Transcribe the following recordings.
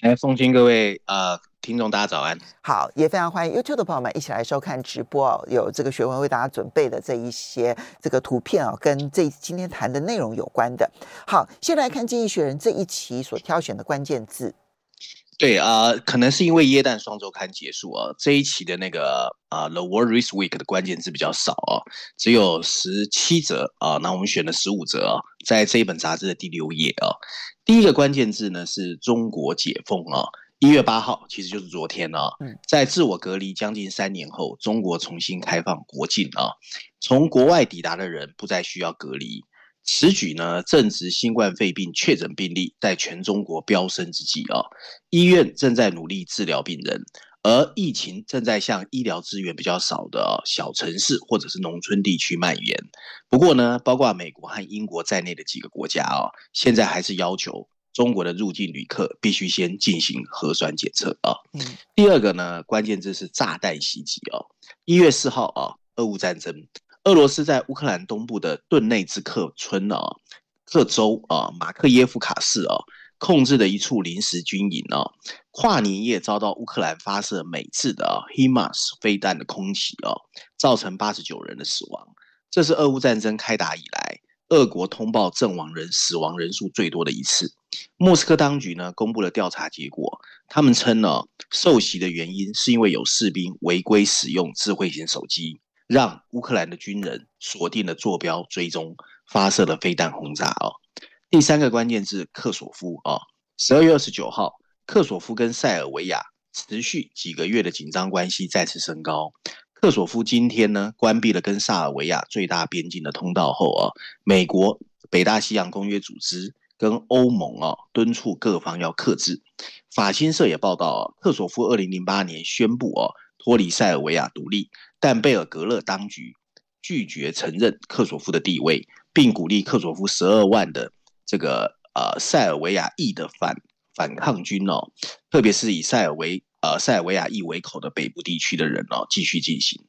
哎，奉新各位呃。听众大家早安，好，也非常欢迎 YouTube 的朋友们一起来收看直播哦。有这个学文为大家准备的这一些这个图片哦，跟这今天谈的内容有关的。好，先来看《经济学人》这一期所挑选的关键字。对啊、呃，可能是因为耶诞双周刊结束啊，这一期的那个啊、呃《The World This Week》的关键字比较少啊，只有十七则啊。那我们选了十五则啊，在这一本杂志的第六页啊。第一个关键字呢是中国解封啊。一月八号，其实就是昨天啊，在自我隔离将近三年后，中国重新开放国境啊，从国外抵达的人不再需要隔离。此举呢，正值新冠肺病确诊病例在全中国飙升之际啊，医院正在努力治疗病人，而疫情正在向医疗资源比较少的小城市或者是农村地区蔓延。不过呢，包括美国和英国在内的几个国家啊，现在还是要求。中国的入境旅客必须先进行核酸检测啊。第二个呢，关键字是炸弹袭击哦。一月四号啊，俄乌战争，俄罗斯在乌克兰东部的顿内兹克村啊、克州啊、马克耶夫卡市啊，控制的一处临时军营啊，跨年夜遭到乌克兰发射美制的 HIMARS 飞弹的空袭哦，造成八十九人的死亡。这是俄乌战争开打以来，俄国通报阵亡人死亡人数最多的一次。莫斯科当局呢，公布了调查结果，他们称呢，受袭的原因是因为有士兵违规使用智慧型手机，让乌克兰的军人锁定了坐标追踪，发射了飞弹轰炸哦。第三个关键字克索夫啊，十二月二十九号，克索夫跟塞尔维亚持续几个月的紧张关系再次升高。克索夫今天呢，关闭了跟塞尔维亚最大边境的通道后啊，美国、北大西洋公约组织。跟欧盟啊，敦促各方要克制。法新社也报道啊，克索夫二零零八年宣布啊脱离塞尔维亚独立，但贝尔格勒当局拒绝承认克索夫的地位，并鼓励克索夫十二万的这个呃塞尔维亚裔的反反抗军哦，特别是以塞尔维呃塞尔维亚裔为口的北部地区的人哦，继续进行。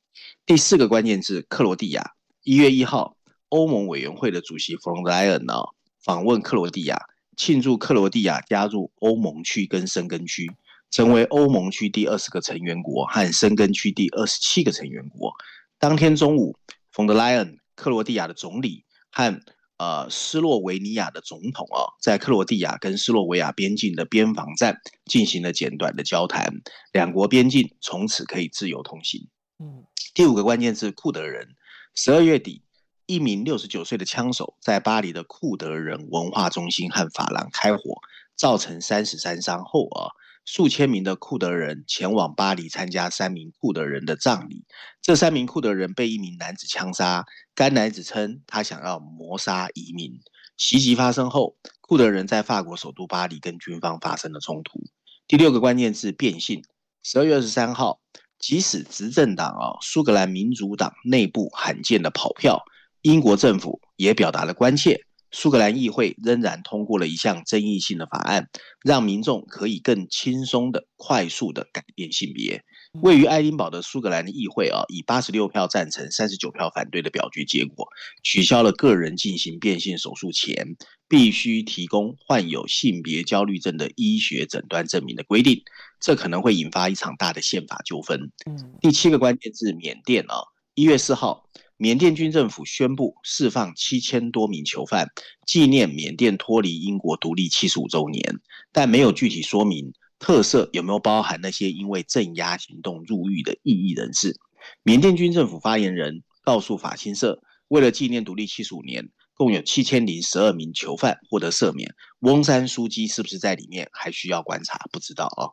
第四个关键字克罗地亚，一月一号，欧盟委员会的主席冯德莱恩呢，访问克罗地亚，庆祝克罗地亚加入欧盟区跟申根区，成为欧盟区第二十个成员国和申根区第二十七个成员国。当天中午，冯德莱恩、克罗地亚的总理和呃斯洛维尼亚的总统啊，在克罗地亚跟斯洛维亚边境的边防站进行了简短的交谈，两国边境从此可以自由通行。嗯，第五个关键字库德人，十二月底。一名六十九岁的枪手在巴黎的库德人文化中心和法廊开火，造成三十三伤后啊，数千名的库德人前往巴黎参加三名库德人的葬礼。这三名库德人被一名男子枪杀，该男子称他想要谋杀移民。袭击发生后，库德人在法国首都巴黎跟军方发生了冲突。第六个关键字变性。十二月二十三号，即使执政党啊苏格兰民主党内部罕见的跑票。英国政府也表达了关切，苏格兰议会仍然通过了一项争议性的法案，让民众可以更轻松的、快速的改变性别。位于爱丁堡的苏格兰的议会啊，以八十六票赞成、三十九票反对的表决结果，取消了个人进行变性手术前必须提供患有性别焦虑症的医学诊断证明的规定。这可能会引发一场大的宪法纠纷。第七个关键字：缅甸啊，一月四号。缅甸军政府宣布释放七千多名囚犯，纪念缅甸脱离英国独立七十五周年，但没有具体说明特赦有没有包含那些因为镇压行动入狱的异议人士。缅甸军政府发言人告诉法新社，为了纪念独立七十五年，共有七千零十二名囚犯获得赦免。翁山苏姬是不是在里面，还需要观察，不知道啊。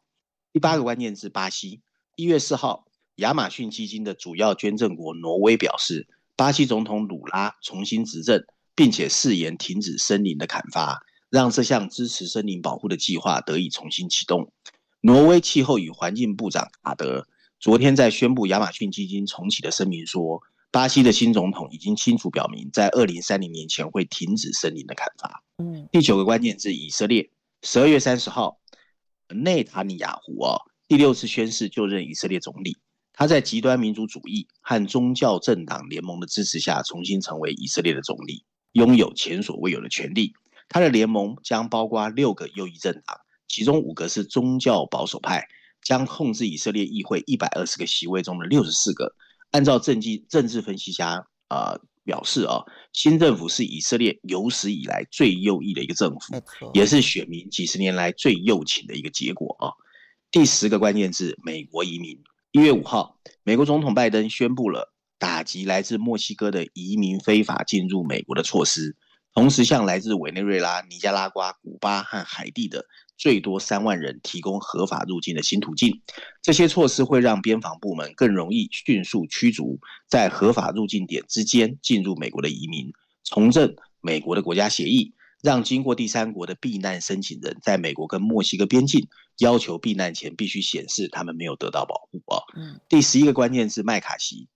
第八个关键字：巴西，一月四号。亚马逊基金的主要捐赠国挪威表示，巴西总统鲁拉重新执政，并且誓言停止森林的砍伐，让这项支持森林保护的计划得以重新启动。挪威气候与环境部长卡德昨天在宣布亚马逊基金重启的声明说，巴西的新总统已经清楚表明，在二零三零年前会停止森林的砍伐。嗯，第九个关键字，以色列，十二月三十号，内塔尼亚胡哦，第六次宣誓就任以色列总理。他在极端民族主义和宗教政党联盟的支持下，重新成为以色列的总理，拥有前所未有的权利。他的联盟将包括六个右翼政党，其中五个是宗教保守派，将控制以色列议会一百二十个席位中的六十四个。按照政绩政治分析家啊、呃、表示啊，新政府是以色列有史以来最右翼的一个政府，也是选民几十年来最右倾的一个结果啊。第十个关键字：美国移民。一月五号，美国总统拜登宣布了打击来自墨西哥的移民非法进入美国的措施，同时向来自委内瑞拉、尼加拉瓜、古巴和海地的最多三万人提供合法入境的新途径。这些措施会让边防部门更容易迅速驱逐在合法入境点之间进入美国的移民，重振美国的国家协议。让经过第三国的避难申请人在美国跟墨西哥边境要求避难前必须显示他们没有得到保护啊。嗯。第十一个关键是麦卡锡。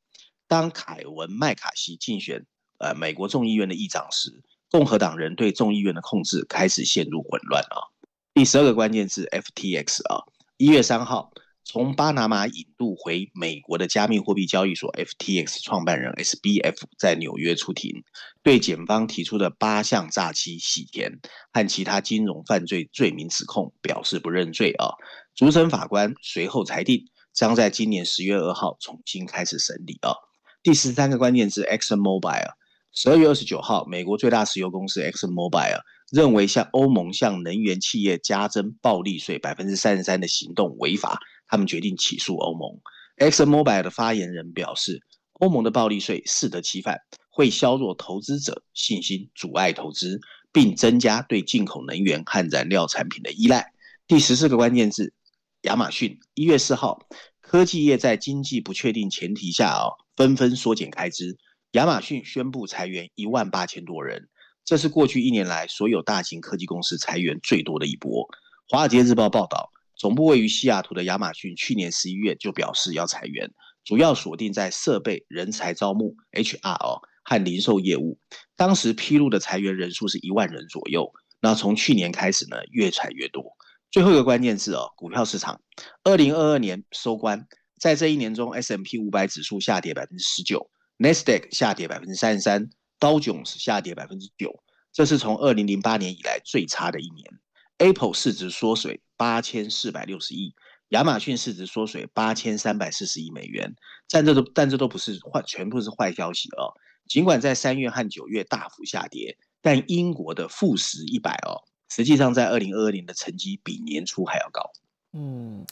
当凯文麦卡锡竞选呃美国众议院的议长时，共和党人对众议院的控制开始陷入混乱啊。第十二个关键是 FTX 啊，一月三号。从巴拿马引渡回美国的加密货币交易所 FTX 创办人 SBF 在纽约出庭，对检方提出的八项诈欺、洗钱和其他金融犯罪罪名指控表示不认罪啊。主审法官随后裁定，将在今年十月二号重新开始审理啊。第十三个关键字 ExxonMobil，十二月二十九号，美国最大石油公司 ExxonMobil 认为向欧盟向能源企业加征暴利税百分之三十三的行动违法。他们决定起诉欧盟。Exmobil 的发言人表示，欧盟的暴利税适得其反，会削弱投资者信心，阻碍投资，并增加对进口能源和燃料产品的依赖。第十四个关键字：亚马逊。一月四号，科技业在经济不确定前提下啊，纷纷缩减开支。亚马逊宣布裁员一万八千多人，这是过去一年来所有大型科技公司裁员最多的一波。华尔街日报报道。总部位于西雅图的亚马逊去年十一月就表示要裁员，主要锁定在设备、人才招募 （HR） 哦和零售业务。当时披露的裁员人数是一万人左右。那从去年开始呢，越裁越多。最后一个关键字哦，股票市场。二零二二年收官，在这一年中，S M P 五百指数下跌百分之十九，NASDAQ 下跌百分之三十三，道琼斯下跌百分之九，这是从二零零八年以来最差的一年。Apple 市值缩水八千四百六十亿，亚马逊市值缩水八千三百四十亿美元，但这都但这都不是坏，全部是坏消息哦。尽管在三月和九月大幅下跌，但英国的富时一百哦，实际上在二零二二年的成绩比年初还要高。嗯，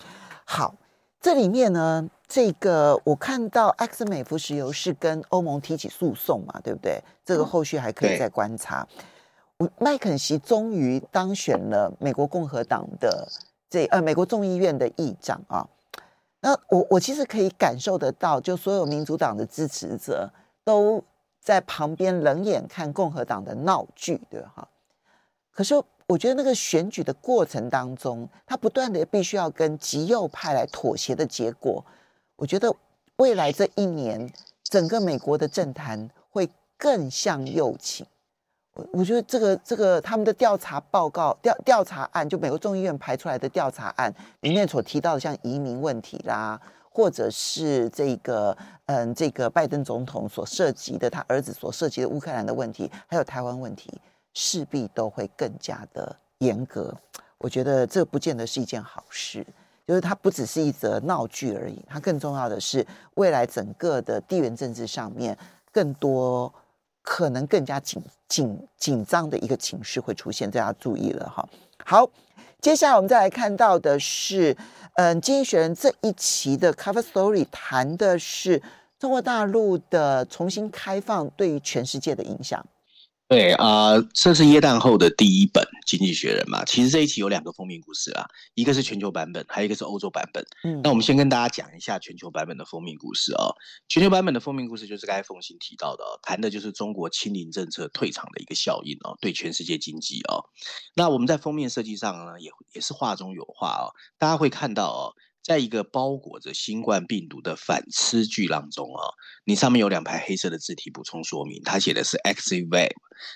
好，这里面呢，这个我看到埃克森美孚石油是跟欧盟提起诉讼嘛，对不对？这个后续还可以再观察。嗯麦肯锡终于当选了美国共和党的这呃美国众议院的议长啊，那我我其实可以感受得到，就所有民主党的支持者都在旁边冷眼看共和党的闹剧，对哈？可是我觉得那个选举的过程当中，他不断的必须要跟极右派来妥协的结果，我觉得未来这一年整个美国的政坛会更向右倾。我觉得这个这个他们的调查报告调调查案，就美国众议院排出来的调查案里面所提到的，像移民问题啦，或者是这个嗯这个拜登总统所涉及的他儿子所涉及的乌克兰的问题，还有台湾问题，势必都会更加的严格。我觉得这不见得是一件好事，就是它不只是一则闹剧而已，它更重要的是未来整个的地缘政治上面更多。可能更加紧紧紧张的一个情绪会出现，大家注意了哈。好，接下来我们再来看到的是，嗯，《经济学人》这一期的 Cover Story 谈的是中国大陆的重新开放对于全世界的影响。对啊、呃，这是耶诞后的第一本《经济学人》嘛。其实这一期有两个封面故事啊，一个是全球版本，还有一个是欧洲版本。嗯，那我们先跟大家讲一下全球版本的封面故事哦。全球版本的封面故事就是刚才凤馨提到的，谈的就是中国清零政策退场的一个效应哦，对全世界经济哦。那我们在封面设计上呢，也也是画中有画哦，大家会看到哦。在一个包裹着新冠病毒的反吃巨浪中啊，你上面有两排黑色的字体补充说明，它写的是 “exit wave”，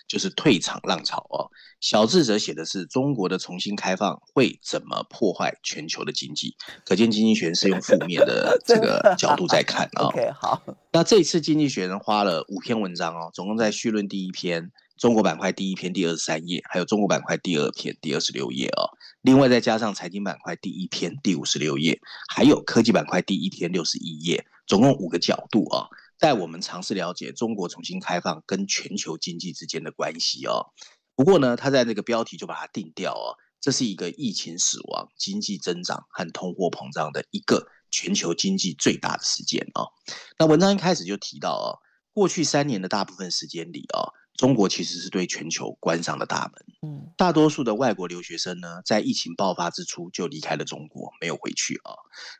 就是退场浪潮哦。小智则写的是中国的重新开放会怎么破坏全球的经济，可见经济学是用负面的 这个角度在看啊。OK，好。那这次经济学人花了五篇文章哦，总共在绪论第一篇。中国板块第一篇第二十三页，还有中国板块第二篇第二十六页哦。另外再加上财经板块第一篇第五十六页，还有科技板块第一篇六十一页，总共五个角度啊，带我们尝试了解中国重新开放跟全球经济之间的关系哦。不过呢，他在那个标题就把它定掉哦，这是一个疫情死亡、经济增长和通货膨胀的一个全球经济最大的事件哦。那文章一开始就提到哦，过去三年的大部分时间里哦。中国其实是对全球关上了大门。嗯，大多数的外国留学生呢，在疫情爆发之初就离开了中国，没有回去啊。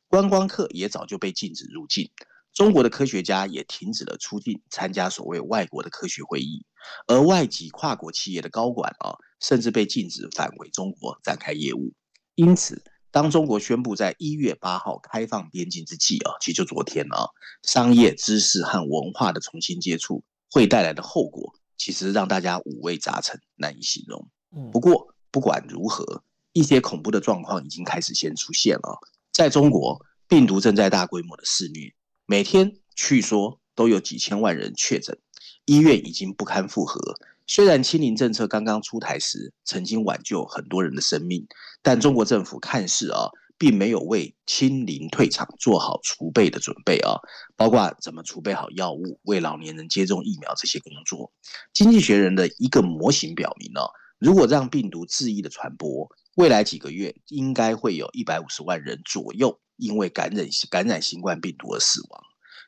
观光客也早就被禁止入境，中国的科学家也停止了出境参加所谓外国的科学会议，而外籍跨国企业的高管啊，甚至被禁止返回中国展开业务。因此，当中国宣布在一月八号开放边境之际啊，其实就昨天啊，商业、知识和文化的重新接触会带来的后果。其实让大家五味杂陈，难以形容。不过不管如何，一些恐怖的状况已经开始先出现了。在中国，病毒正在大规模的肆虐，每天据说都有几千万人确诊，医院已经不堪负荷。虽然清零政策刚刚出台时，曾经挽救很多人的生命，但中国政府看似啊。并没有为清零退场做好储备的准备啊，包括怎么储备好药物、为老年人接种疫苗这些工作。经济学人的一个模型表明呢，如果让病毒恣意的传播，未来几个月应该会有一百五十万人左右因为感染感染新冠病毒而死亡。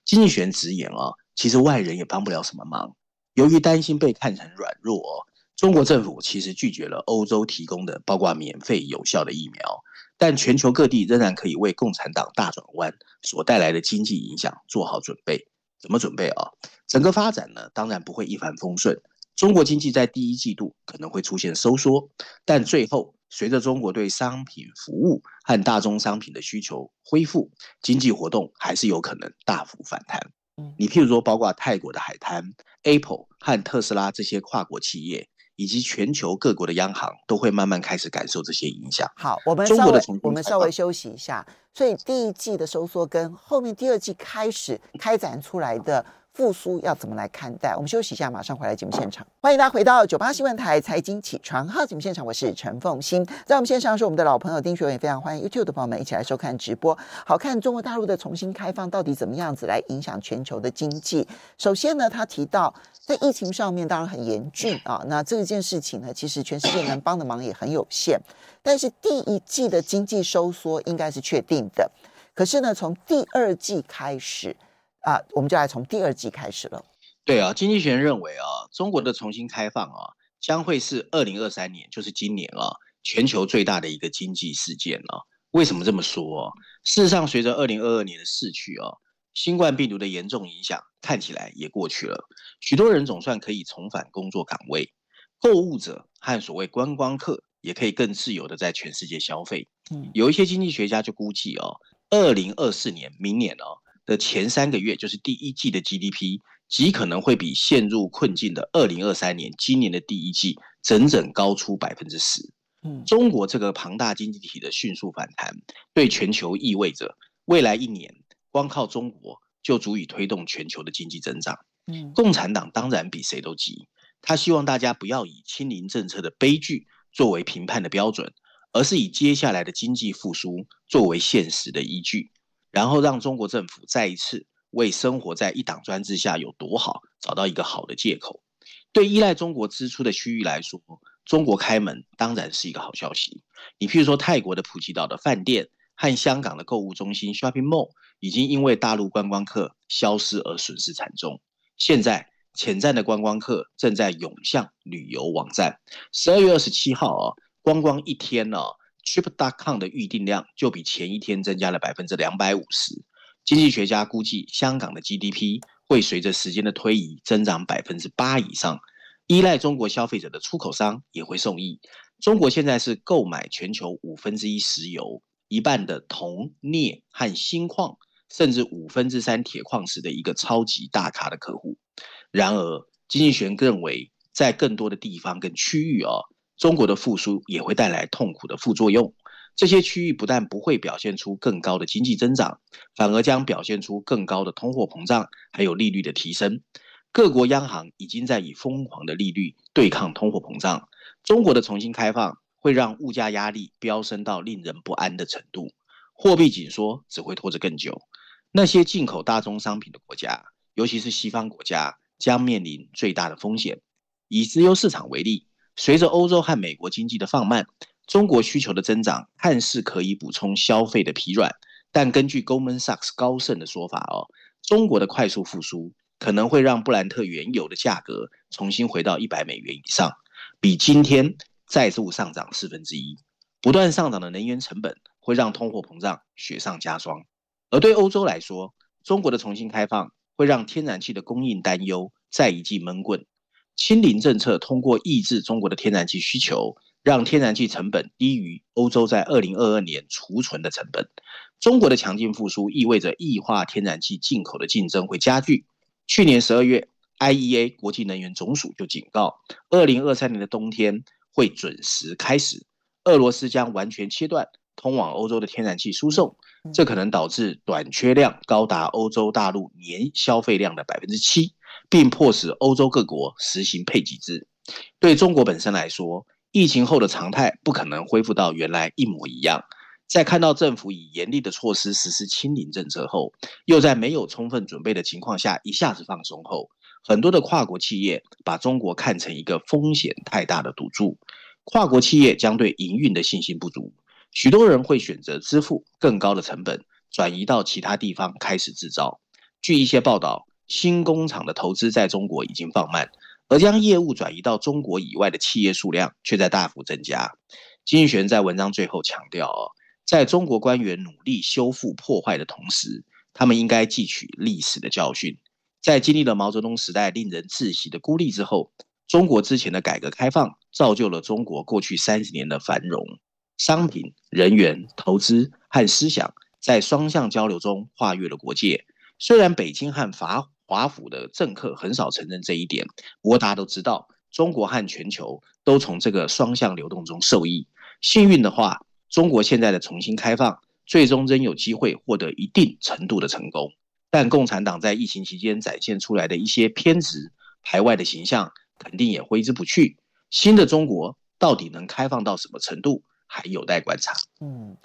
经济学人直言啊，其实外人也帮不了什么忙。由于担心被看成软弱，中国政府其实拒绝了欧洲提供的包括免费有效的疫苗。但全球各地仍然可以为共产党大转弯所带来的经济影响做好准备。怎么准备啊？整个发展呢，当然不会一帆风顺。中国经济在第一季度可能会出现收缩，但最后随着中国对商品、服务和大宗商品的需求恢复，经济活动还是有可能大幅反弹。你譬如说，包括泰国的海滩、Apple 和特斯拉这些跨国企业。以及全球各国的央行都会慢慢开始感受这些影响。好，我们稍微我们稍微休息一下。所以第一季的收缩跟后面第二季开始开展出来的。复苏要怎么来看待？我们休息一下，马上回来节目现场。欢迎大家回到九八新闻台财经起床号节目现场，我是陈凤欣。在我们线上是我们的老朋友丁学文，也非常欢迎 YouTube 的朋友们一起来收看直播。好看中国大陆的重新开放到底怎么样子来影响全球的经济？首先呢，他提到在疫情上面当然很严峻啊，那这件事情呢，其实全世界能帮的忙也很有限。但是第一季的经济收缩应该是确定的，可是呢，从第二季开始。啊，我们就来从第二季开始了。对啊，经济学人认为啊，中国的重新开放啊，将会是二零二三年，就是今年啊，全球最大的一个经济事件啊。为什么这么说啊？事实上，随着二零二二年的逝去啊，新冠病毒的严重影响看起来也过去了，许多人总算可以重返工作岗位，购物者和所谓观光客也可以更自由的在全世界消费。嗯，有一些经济学家就估计哦，二零二四年，明年哦。的前三个月，就是第一季的 GDP，极可能会比陷入困境的二零二三年今年的第一季整整高出百分之十。嗯，中国这个庞大经济体的迅速反弹，对全球意味着未来一年光靠中国就足以推动全球的经济增长。嗯，共产党当然比谁都急，他希望大家不要以清零政策的悲剧作为评判的标准，而是以接下来的经济复苏作为现实的依据。然后让中国政府再一次为生活在一党专制下有多好找到一个好的借口。对依赖中国支出的区域来说，中国开门当然是一个好消息。你譬如说泰国的普吉岛的饭店和香港的购物中心 shopping mall 已经因为大陆观光客消失而损失惨重。现在潜在的观光客正在涌向旅游网站。十二月二十七号啊，光光一天呢、Trip.com 的预订量就比前一天增加了百分之两百五十。经济学家估计，香港的 GDP 会随着时间的推移增长百分之八以上。依赖中国消费者的出口商也会受益。中国现在是购买全球五分之一石油，一半的铜、镍和锌矿，甚至五分之三铁矿石的一个超级大咖的客户。然而，经济学认为，在更多的地方跟区域哦，中国的复苏也会带来痛苦的副作用。这些区域不但不会表现出更高的经济增长，反而将表现出更高的通货膨胀，还有利率的提升。各国央行已经在以疯狂的利率对抗通货膨胀。中国的重新开放会让物价压力飙升到令人不安的程度，货币紧缩只会拖着更久。那些进口大宗商品的国家，尤其是西方国家，将面临最大的风险。以自由市场为例，随着欧洲和美国经济的放慢。中国需求的增长看似可以补充消费的疲软，但根据 Goldman Sachs 高盛的说法哦，中国的快速复苏可能会让布兰特原油的价格重新回到一百美元以上，比今天再度上涨四分之一。不断上涨的能源成本会让通货膨胀雪上加霜，而对欧洲来说，中国的重新开放会让天然气的供应担忧再一记闷棍。清零政策通过抑制中国的天然气需求。让天然气成本低于欧洲在二零二二年储存的成本。中国的强劲复苏意味着液化天然气进口的竞争会加剧。去年十二月，IEA 国际能源总署就警告，二零二三年的冬天会准时开始，俄罗斯将完全切断通往欧洲的天然气输送，这可能导致短缺量高达欧洲大陆年消费量的百分之七，并迫使欧洲各国实行配给制。对中国本身来说，疫情后的常态不可能恢复到原来一模一样。在看到政府以严厉的措施实施清零政策后，又在没有充分准备的情况下一下子放松后，很多的跨国企业把中国看成一个风险太大的赌注。跨国企业将对营运的信心不足，许多人会选择支付更高的成本，转移到其他地方开始制造。据一些报道，新工厂的投资在中国已经放慢。而将业务转移到中国以外的企业数量却在大幅增加。经济学人在文章最后强调，在中国官员努力修复破坏的同时，他们应该汲取历史的教训。在经历了毛泽东时代令人窒息的孤立之后，中国之前的改革开放造就了中国过去三十年的繁荣。商品、人员、投资和思想在双向交流中跨越了国界。虽然北京和法华府的政客很少承认这一点，不过大家都知道，中国和全球都从这个双向流动中受益。幸运的话，中国现在的重新开放，最终仍有机会获得一定程度的成功。但共产党在疫情期间展现出来的一些偏执、排外的形象，肯定也挥之不去。新的中国到底能开放到什么程度，还有待观察。嗯。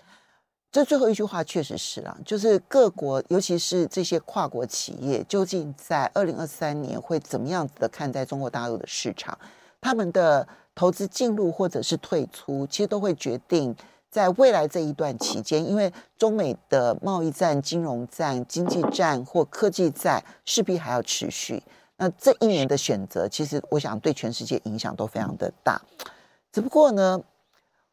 这最后一句话确实是啊，就是各国，尤其是这些跨国企业，究竟在二零二三年会怎么样子的看待中国大陆的市场？他们的投资进入或者是退出，其实都会决定在未来这一段期间，因为中美的贸易战、金融战、经济战或科技战势必还要持续。那这一年的选择，其实我想对全世界影响都非常的大。只不过呢，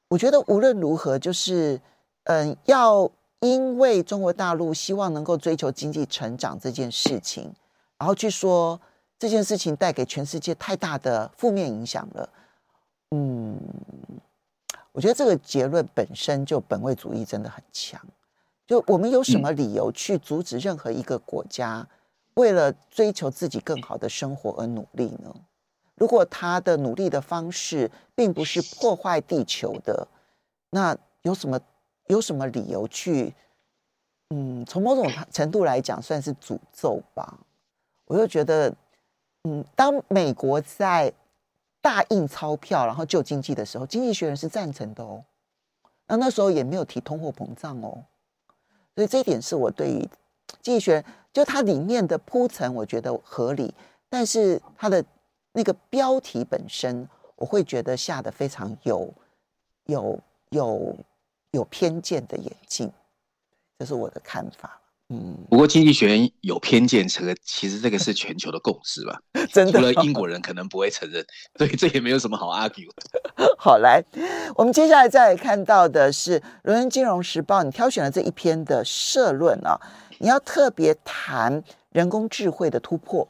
我觉得无论如何，就是。嗯，要因为中国大陆希望能够追求经济成长这件事情，然后去说这件事情带给全世界太大的负面影响了。嗯，我觉得这个结论本身就本位主义真的很强。就我们有什么理由去阻止任何一个国家为了追求自己更好的生活而努力呢？如果他的努力的方式并不是破坏地球的，那有什么？有什么理由去？嗯，从某种程度来讲，算是诅咒吧。我就觉得，嗯，当美国在大印钞票然后救经济的时候，经济学人是赞成的哦。那那时候也没有提通货膨胀哦。所以这一点是我对于经济学就它里面的铺陈，我觉得合理。但是它的那个标题本身，我会觉得下的非常有有。有有偏见的眼镜，这是我的看法。嗯，不过经济学人有偏见，这个其实这个是全球的共识吧？真的，除了英国人可能不会承认，所以这也没有什么好 argue。好，来，我们接下来再来看到的是《伦敦金融时报》，你挑选了这一篇的社论啊，你要特别谈人工智慧的突破。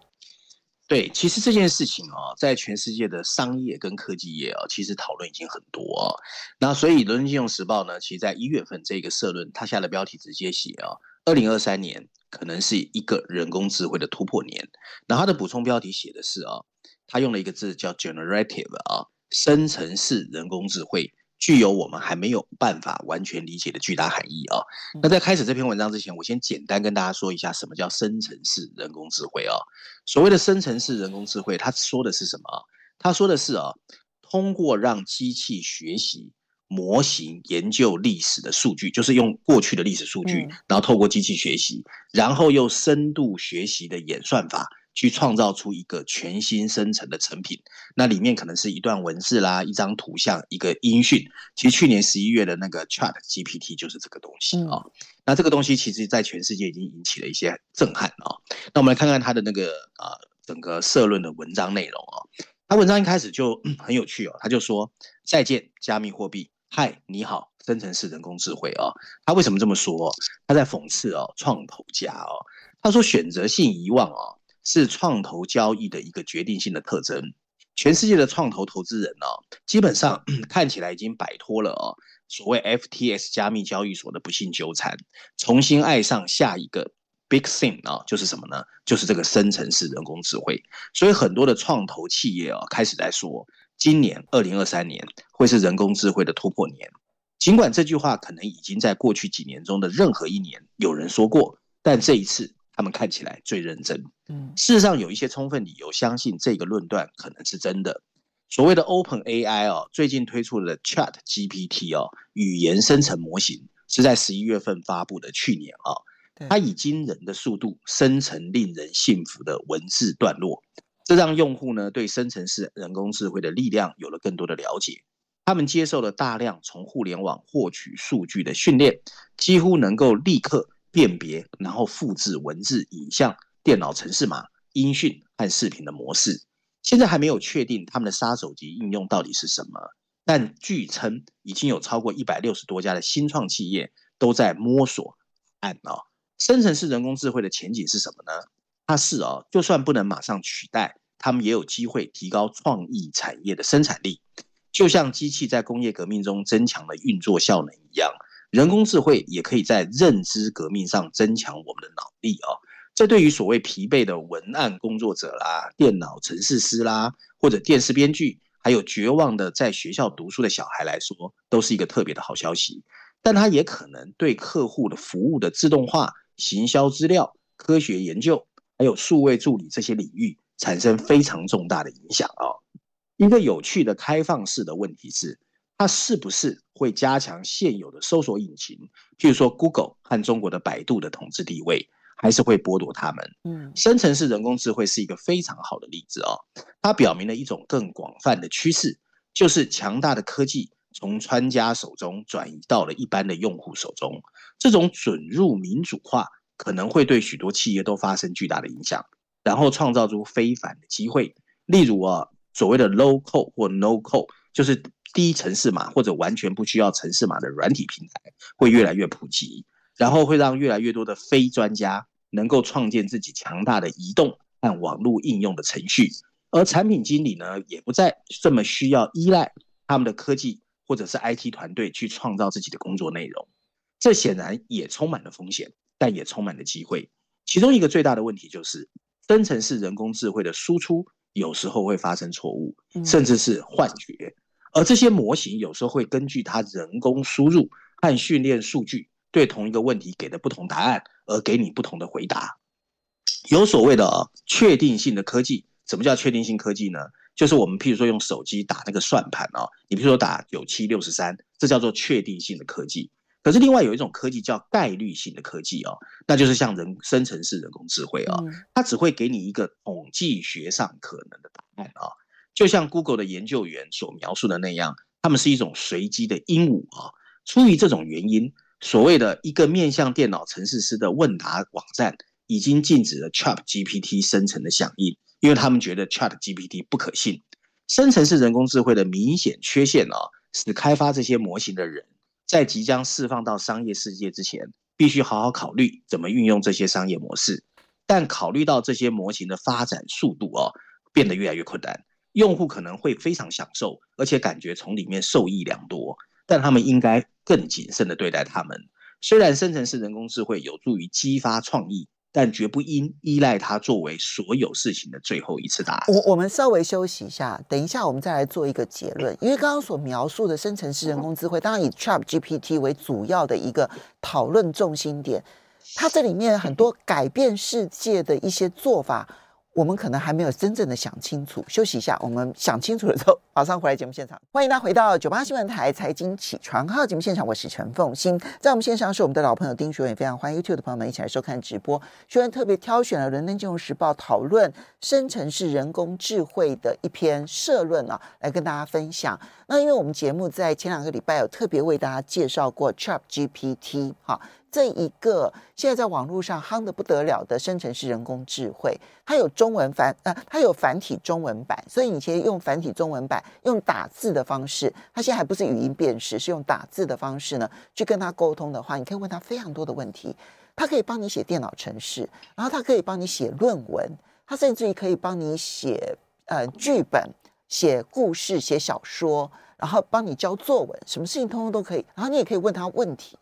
对，其实这件事情啊，在全世界的商业跟科技业啊，其实讨论已经很多啊。那所以《伦敦金融时报》呢，其实在一月份这个社论，它下的标题直接写啊，二零二三年可能是一个人工智慧的突破年。那它的补充标题写的是啊，它用了一个字叫 “generative” 啊，生成式人工智慧。具有我们还没有办法完全理解的巨大含义啊！那在开始这篇文章之前，我先简单跟大家说一下什么叫生成式人工智慧啊。所谓的生成式人工智慧，它说的是什么？它说的是啊，通过让机器学习模型研究历史的数据，就是用过去的历史数据，然后透过机器学习，然后又深度学习的演算法。去创造出一个全新生成的成品，那里面可能是一段文字啦，一张图像，一个音讯。其实去年十一月的那个 Chat GPT 就是这个东西啊、哦。那这个东西其实在全世界已经引起了一些震撼啊、哦。那我们来看看它的那个啊、呃，整个社论的文章内容啊、哦。它文章一开始就 很有趣哦，他就说：“再见，加密货币，嗨，你好，生成式人工智慧、哦。”他为什么这么说？他在讽刺哦，创投家哦。他说：“选择性遗忘哦。”是创投交易的一个决定性的特征。全世界的创投投资人呢、哦，基本上 看起来已经摆脱了哦所谓 FTS 加密交易所的不幸纠缠，重新爱上下一个 big thing 啊、哦，就是什么呢？就是这个生成式人工智慧。所以很多的创投企业啊、哦，开始在说，今年二零二三年会是人工智慧的突破年。尽管这句话可能已经在过去几年中的任何一年有人说过，但这一次。他们看起来最认真。嗯，事实上有一些充分理由相信这个论断可能是真的。所谓的 Open AI 哦，最近推出的 Chat GPT 哦，语言生成模型是在十一月份发布的。去年啊，它以惊人的速度生成令人信服的文字段落，这让用户呢对生成式人工智慧的力量有了更多的了解。他们接受了大量从互联网获取数据的训练，几乎能够立刻。辨别，然后复制文字、影像、电脑程式码、音讯和视频的模式，现在还没有确定他们的杀手级应用到底是什么。但据称，已经有超过一百六十多家的新创企业都在摸索案啊。生成式人工智慧的前景是什么呢？它是啊，就算不能马上取代，他们也有机会提高创意产业的生产力，就像机器在工业革命中增强了运作效能一样。人工智慧也可以在认知革命上增强我们的脑力啊！这对于所谓疲惫的文案工作者啦、电脑程式师啦，或者电视编剧，还有绝望的在学校读书的小孩来说，都是一个特别的好消息。但它也可能对客户的服务的自动化、行销资料、科学研究，还有数位助理这些领域产生非常重大的影响啊！一个有趣的开放式的问题是。它是不是会加强现有的搜索引擎，譬如说 Google 和中国的百度的统治地位，还是会剥夺他们？嗯，生成式人工智慧是一个非常好的例子哦，它表明了一种更广泛的趋势，就是强大的科技从专家手中转移到了一般的用户手中。这种准入民主化可能会对许多企业都发生巨大的影响，然后创造出非凡的机会。例如啊，所谓的 low code 或 no code，就是。低程式码或者完全不需要程式码的软体平台会越来越普及，然后会让越来越多的非专家能够创建自己强大的移动和网络应用的程序，而产品经理呢，也不再这么需要依赖他们的科技或者是 IT 团队去创造自己的工作内容。这显然也充满了风险，但也充满了机会。其中一个最大的问题就是，生成式人工智慧的输出有时候会发生错误，甚至是幻觉。而这些模型有时候会根据它人工输入和训练数据，对同一个问题给的不同答案，而给你不同的回答。有所谓的啊，确定性的科技，什么叫确定性科技呢？就是我们譬如说用手机打那个算盘啊，你譬如说打九七六十三，这叫做确定性的科技。可是另外有一种科技叫概率性的科技哦，那就是像人生成式人工智慧啊，它只会给你一个统计学上可能的答案啊。就像 Google 的研究员所描述的那样，他们是一种随机的鹦鹉啊。出于这种原因，所谓的一个面向电脑程式师的问答网站已经禁止了 ChatGPT 生成的响应，因为他们觉得 ChatGPT 不可信。生成式人工智慧的明显缺陷啊，使开发这些模型的人在即将释放到商业世界之前，必须好好考虑怎么运用这些商业模式。但考虑到这些模型的发展速度哦，变得越来越困难，用户可能会非常享受，而且感觉从里面受益良多，但他们应该更谨慎的对待他们。虽然生成式人工智慧有助于激发创意。但绝不应依赖它作为所有事情的最后一次答案。我我们稍微休息一下，等一下我们再来做一个结论。因为刚刚所描述的生成式人工智慧，当然以 ChatGPT 为主要的一个讨论重心点，它这里面很多改变世界的一些做法。我们可能还没有真正的想清楚，休息一下。我们想清楚了之后，马上回来节目现场。欢迎大家回到九八新闻台财经起床号节目现场，我是陈凤欣。在我们线上是我们的老朋友丁学文，也非常欢迎 YouTube 的朋友们一起来收看直播。学文特别挑选了《伦敦金融时报》讨论生成式人工智慧的一篇社论啊，来跟大家分享。那因为我们节目在前两个礼拜有特别为大家介绍过 ChatGPT 哈。这一个现在在网络上夯得不得了的生成式人工智慧，它有中文繁呃，它有繁体中文版，所以你其实用繁体中文版用打字的方式，它现在还不是语音辨识，是用打字的方式呢去跟它沟通的话，你可以问它非常多的问题，它可以帮你写电脑程式，然后它可以帮你写论文，它甚至于可以帮你写呃剧本、写故事、写小说，然后帮你教作文，什么事情通通都可以，然后你也可以问它问题。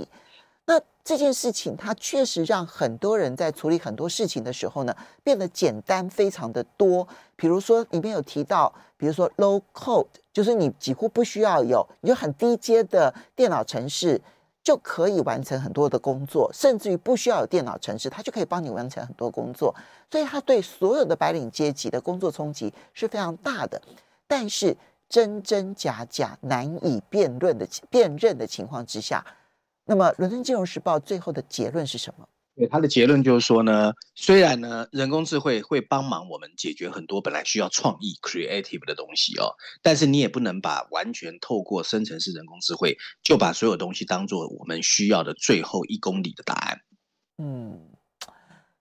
那这件事情，它确实让很多人在处理很多事情的时候呢，变得简单非常的多。比如说里面有提到，比如说 low code，就是你几乎不需要有，你就很低阶的电脑程式就可以完成很多的工作，甚至于不需要有电脑程式，它就可以帮你完成很多工作。所以它对所有的白领阶级的工作冲击是非常大的。但是真真假假难以辨论的辨认的情况之下。那么，《伦敦金融时报》最后的结论是什么？对，它的结论就是说呢，虽然呢，人工智慧会帮忙我们解决很多本来需要创意 （creative） 的东西哦，但是你也不能把完全透过生成式人工智慧就把所有东西当做我们需要的最后一公里的答案。嗯，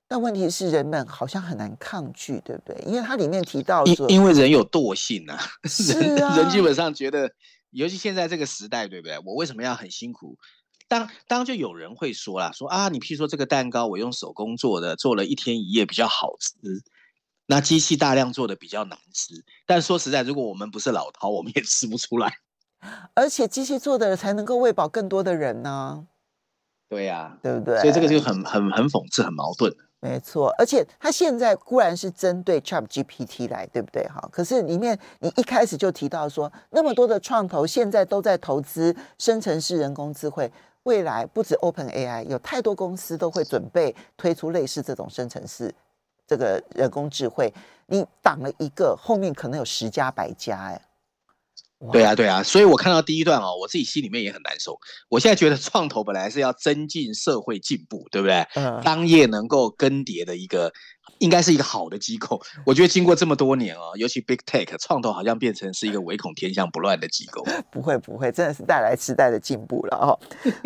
但问题是人们好像很难抗拒，对不对？因为它里面提到说，因因为人有惰性啊人人基本上觉得，尤其现在这个时代，对不对？我为什么要很辛苦？当当就有人会说啦，说啊，你譬如说这个蛋糕我用手工做的，做了一天一夜比较好吃，那机器大量做的比较难吃。但说实在，如果我们不是老饕，我们也吃不出来。而且机器做的才能够喂饱更多的人呢。对呀、啊，对不对？所以这个就很很很讽刺，很矛盾。没错，而且它现在固然是针对 ChatGPT 来，对不对？哈，可是里面你一开始就提到说，那么多的创投现在都在投资生成式人工智慧。未来不止 OpenAI，有太多公司都会准备推出类似这种生成式这个人工智慧。你挡了一个，后面可能有十家百家哎。对啊，对啊，所以我看到第一段哦，我自己心里面也很难受。我现在觉得创投本来是要增进社会进步，对不对？嗯。当业能够更迭的一个。应该是一个好的机构，我觉得经过这么多年啊，尤其 Big Tech 创投好像变成是一个唯恐天下不乱的机构。不会不会，真的是带来时代的进步了哦。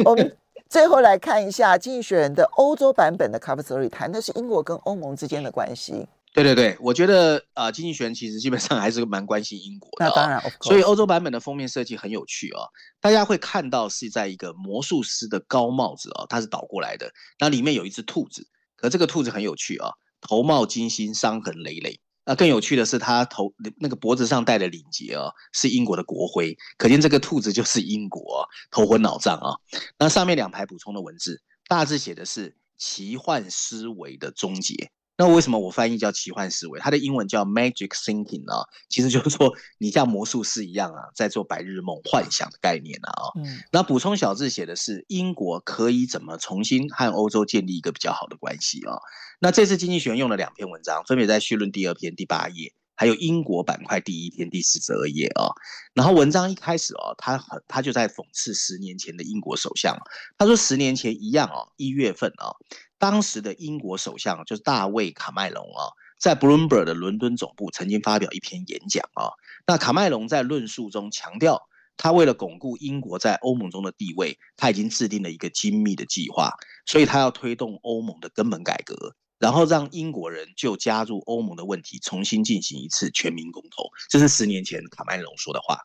我们 最后来看一下《经济学人》的欧洲版本的 Cover Story，谈的是英国跟欧盟之间的关系。对对对，我觉得啊，呃，《经济学人》其实基本上还是蛮关心英国的，哦。那当然，所以欧洲版本的封面设计很有趣哦。大家会看到是在一个魔术师的高帽子哦，它是倒过来的，那里面有一只兔子，可这个兔子很有趣啊，哦。头冒金星，伤痕累累。那更有趣的是，他头那个脖子上戴的领结哦，是英国的国徽，可见这个兔子就是英国，头昏脑胀啊。那上面两排补充的文字，大致写的是奇幻思维的终结。那为什么我翻译叫奇幻思维？它的英文叫 magic thinking 啊，其实就是说你像魔术师一样啊，在做白日梦幻想的概念啊。嗯，那补充小字写的是英国可以怎么重新和欧洲建立一个比较好的关系啊？那这次经济学人用了两篇文章，分别在序论第二篇第八页，还有英国板块第一篇第四十二页啊。然后文章一开始哦，他很他就在讽刺十年前的英国首相，他说十年前一样哦，一月份啊。当时的英国首相就是大卫·卡麦隆啊，在 Bloomberg 的伦敦总部曾经发表一篇演讲啊。那卡麦隆在论述中强调，他为了巩固英国在欧盟中的地位，他已经制定了一个精密的计划，所以他要推动欧盟的根本改革，然后让英国人就加入欧盟的问题重新进行一次全民公投。这是十年前卡麦隆说的话。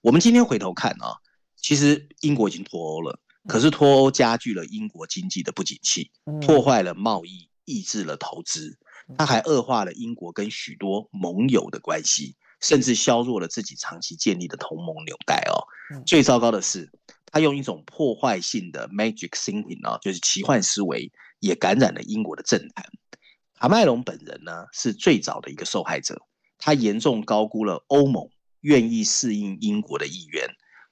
我们今天回头看啊，其实英国已经脱欧了。可是脱欧加剧了英国经济的不景气，破坏了贸易，抑制了投资，它还恶化了英国跟许多盟友的关系，甚至削弱了自己长期建立的同盟纽带哦。最糟糕的是，他用一种破坏性的 magic thinking 啊，就是奇幻思维，也感染了英国的政坛。卡麦隆本人呢，是最早的一个受害者，他严重高估了欧盟愿意适应英国的意愿。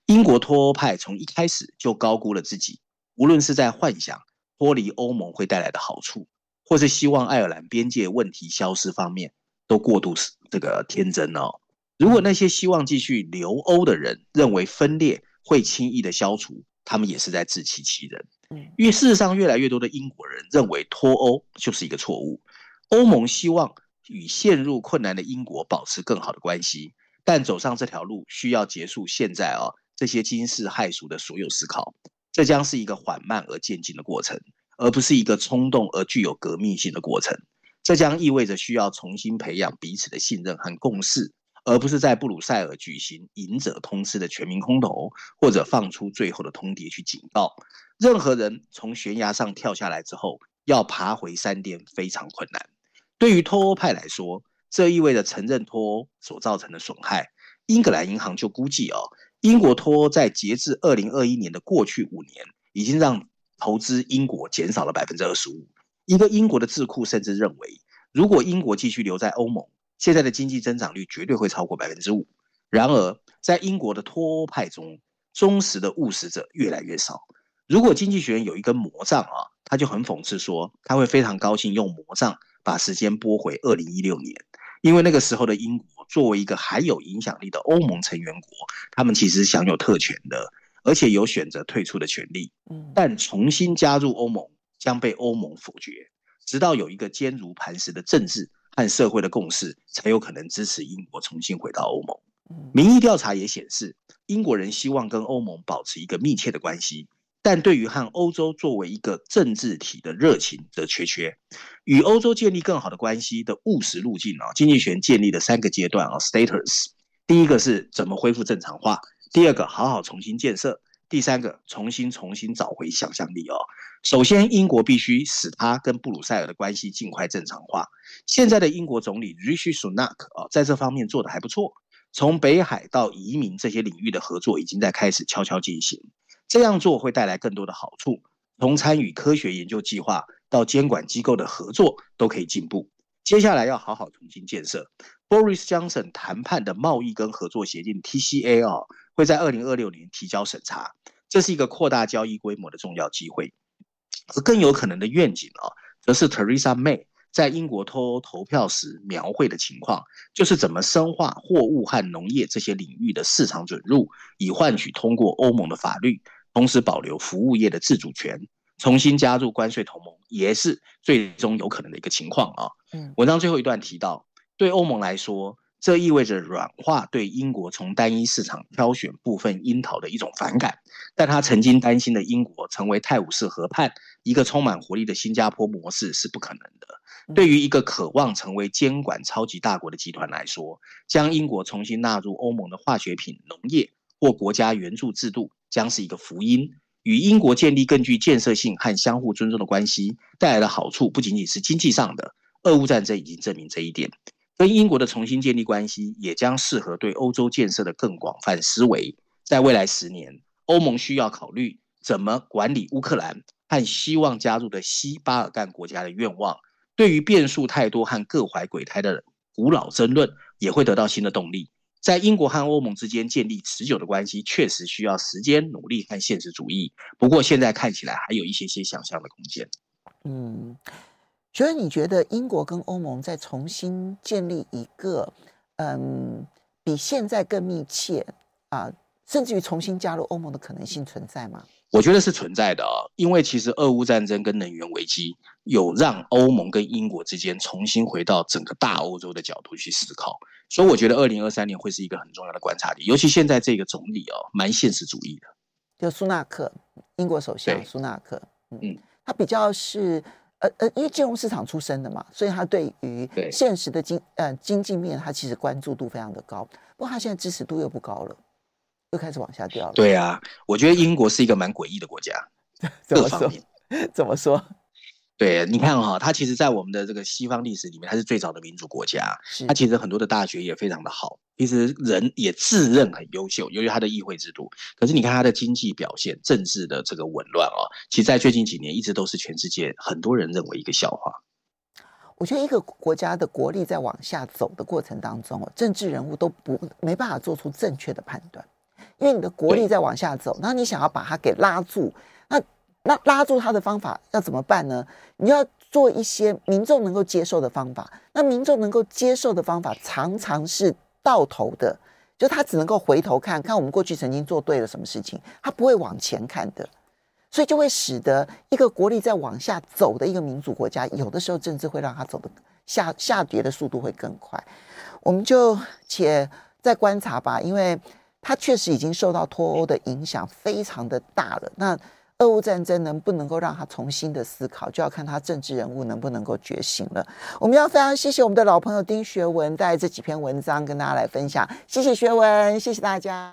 英国脱欧派从一开始就高估了自己，无论是在幻想脱离欧盟会带来的好处，或是希望爱尔兰边界问题消失方面，都过度这个天真哦。如果那些希望继续留欧的人认为分裂会轻易的消除，他们也是在自欺欺人。因为事实上，越来越多的英国人认为脱欧就是一个错误。欧盟希望与陷入困难的英国保持更好的关系，但走上这条路需要结束现在哦。这些惊世骇俗的所有思考，这将是一个缓慢而渐进的过程，而不是一个冲动而具有革命性的过程。这将意味着需要重新培养彼此的信任和共识，而不是在布鲁塞尔举行赢者通吃的全民空投，或者放出最后的通牒去警告任何人从悬崖上跳下来之后要爬回山巅非常困难。对于脱欧派来说，这意味着承认脱欧所造成的损害。英格兰银行就估计哦。英国脱欧在截至二零二一年的过去五年，已经让投资英国减少了百分之二十五。一个英国的智库甚至认为，如果英国继续留在欧盟，现在的经济增长率绝对会超过百分之五。然而，在英国的脱欧派中，忠实的务实者越来越少。如果经济学人有一根魔杖啊，他就很讽刺说，他会非常高兴用魔杖把时间拨回二零一六年。因为那个时候的英国作为一个还有影响力的欧盟成员国，他们其实享有特权的，而且有选择退出的权利。但重新加入欧盟将被欧盟否决，直到有一个坚如磐石的政治和社会的共识，才有可能支持英国重新回到欧盟。民意调查也显示，英国人希望跟欧盟保持一个密切的关系。但对于和欧洲作为一个政治体的热情则缺缺。与欧洲建立更好的关系的务实路径啊，经济学建立的三个阶段啊，status。第一个是怎么恢复正常化，第二个好好重新建设，第三个重新重新找回想象力哦。首先，英国必须使他跟布鲁塞尔的关系尽快正常化。现在的英国总理 Rishi Sunak 啊，在这方面做得还不错，从北海到移民这些领域的合作已经在开始悄悄进行。这样做会带来更多的好处，从参与科学研究计划到监管机构的合作都可以进步。接下来要好好重新建设。Boris Johnson 谈判的贸易跟合作协定 TCA 啊，会在二零二六年提交审查，这是一个扩大交易规模的重要机会。而更有可能的愿景啊，则是 Teresa May 在英国脱欧投票时描绘的情况，就是怎么深化货物和农业这些领域的市场准入，以换取通过欧盟的法律。同时保留服务业的自主权，重新加入关税同盟也是最终有可能的一个情况啊。嗯，文章最后一段提到，对欧盟来说，这意味着软化对英国从单一市场挑选部分樱桃的一种反感。但他曾经担心的英国成为泰晤士河畔一个充满活力的新加坡模式是不可能的。对于一个渴望成为监管超级大国的集团来说，将英国重新纳入欧盟的化学品、农业或国家援助制度。将是一个福音，与英国建立更具建设性和相互尊重的关系带来的好处不仅仅是经济上的。俄乌战争已经证明这一点。跟英国的重新建立关系，也将适合对欧洲建设的更广泛思维。在未来十年，欧盟需要考虑怎么管理乌克兰和希望加入的西巴尔干国家的愿望。对于变数太多和各怀鬼胎的古老争论，也会得到新的动力。在英国和欧盟之间建立持久的关系，确实需要时间、努力和现实主义。不过，现在看起来还有一些些想象的空间。嗯，所以你觉得英国跟欧盟再重新建立一个，嗯，比现在更密切啊，甚至于重新加入欧盟的可能性存在吗？我觉得是存在的哦，因为其实俄乌战争跟能源危机有让欧盟跟英国之间重新回到整个大欧洲的角度去思考，所以我觉得二零二三年会是一个很重要的观察点，尤其现在这个总理哦，蛮现实主义的，就苏纳克，英国首相苏纳克，嗯，嗯他比较是呃呃，因为金融市场出身的嘛，所以他对于现实的经呃经济面，他其实关注度非常的高，不过他现在支持度又不高了。又开始往下掉了。对啊，我觉得英国是一个蛮诡异的国家，各方面。怎么说？对，你看哈、哦，它其实，在我们的这个西方历史里面，它是最早的民主国家。它其实很多的大学也非常的好，其实人也自认很优秀，由于它的议会制度。可是你看它的经济表现、政治的这个紊乱哦，其实，在最近几年一直都是全世界很多人认为一个笑话。我觉得一个国家的国力在往下走的过程当中哦，政治人物都不没办法做出正确的判断，因为你的国力在往下走，那你想要把它给拉住，那。拉住他的方法要怎么办呢？你要做一些民众能够接受的方法。那民众能够接受的方法常常是倒头的，就他只能够回头看看我们过去曾经做对了什么事情，他不会往前看的，所以就会使得一个国力在往下走的一个民主国家，有的时候政治会让他走的下下跌的速度会更快。我们就且再观察吧，因为他确实已经受到脱欧的影响非常的大了。那俄乌战争能不能够让他重新的思考，就要看他政治人物能不能够觉醒了。我们要非常谢谢我们的老朋友丁学文带这几篇文章跟大家来分享，谢谢学文，谢谢大家。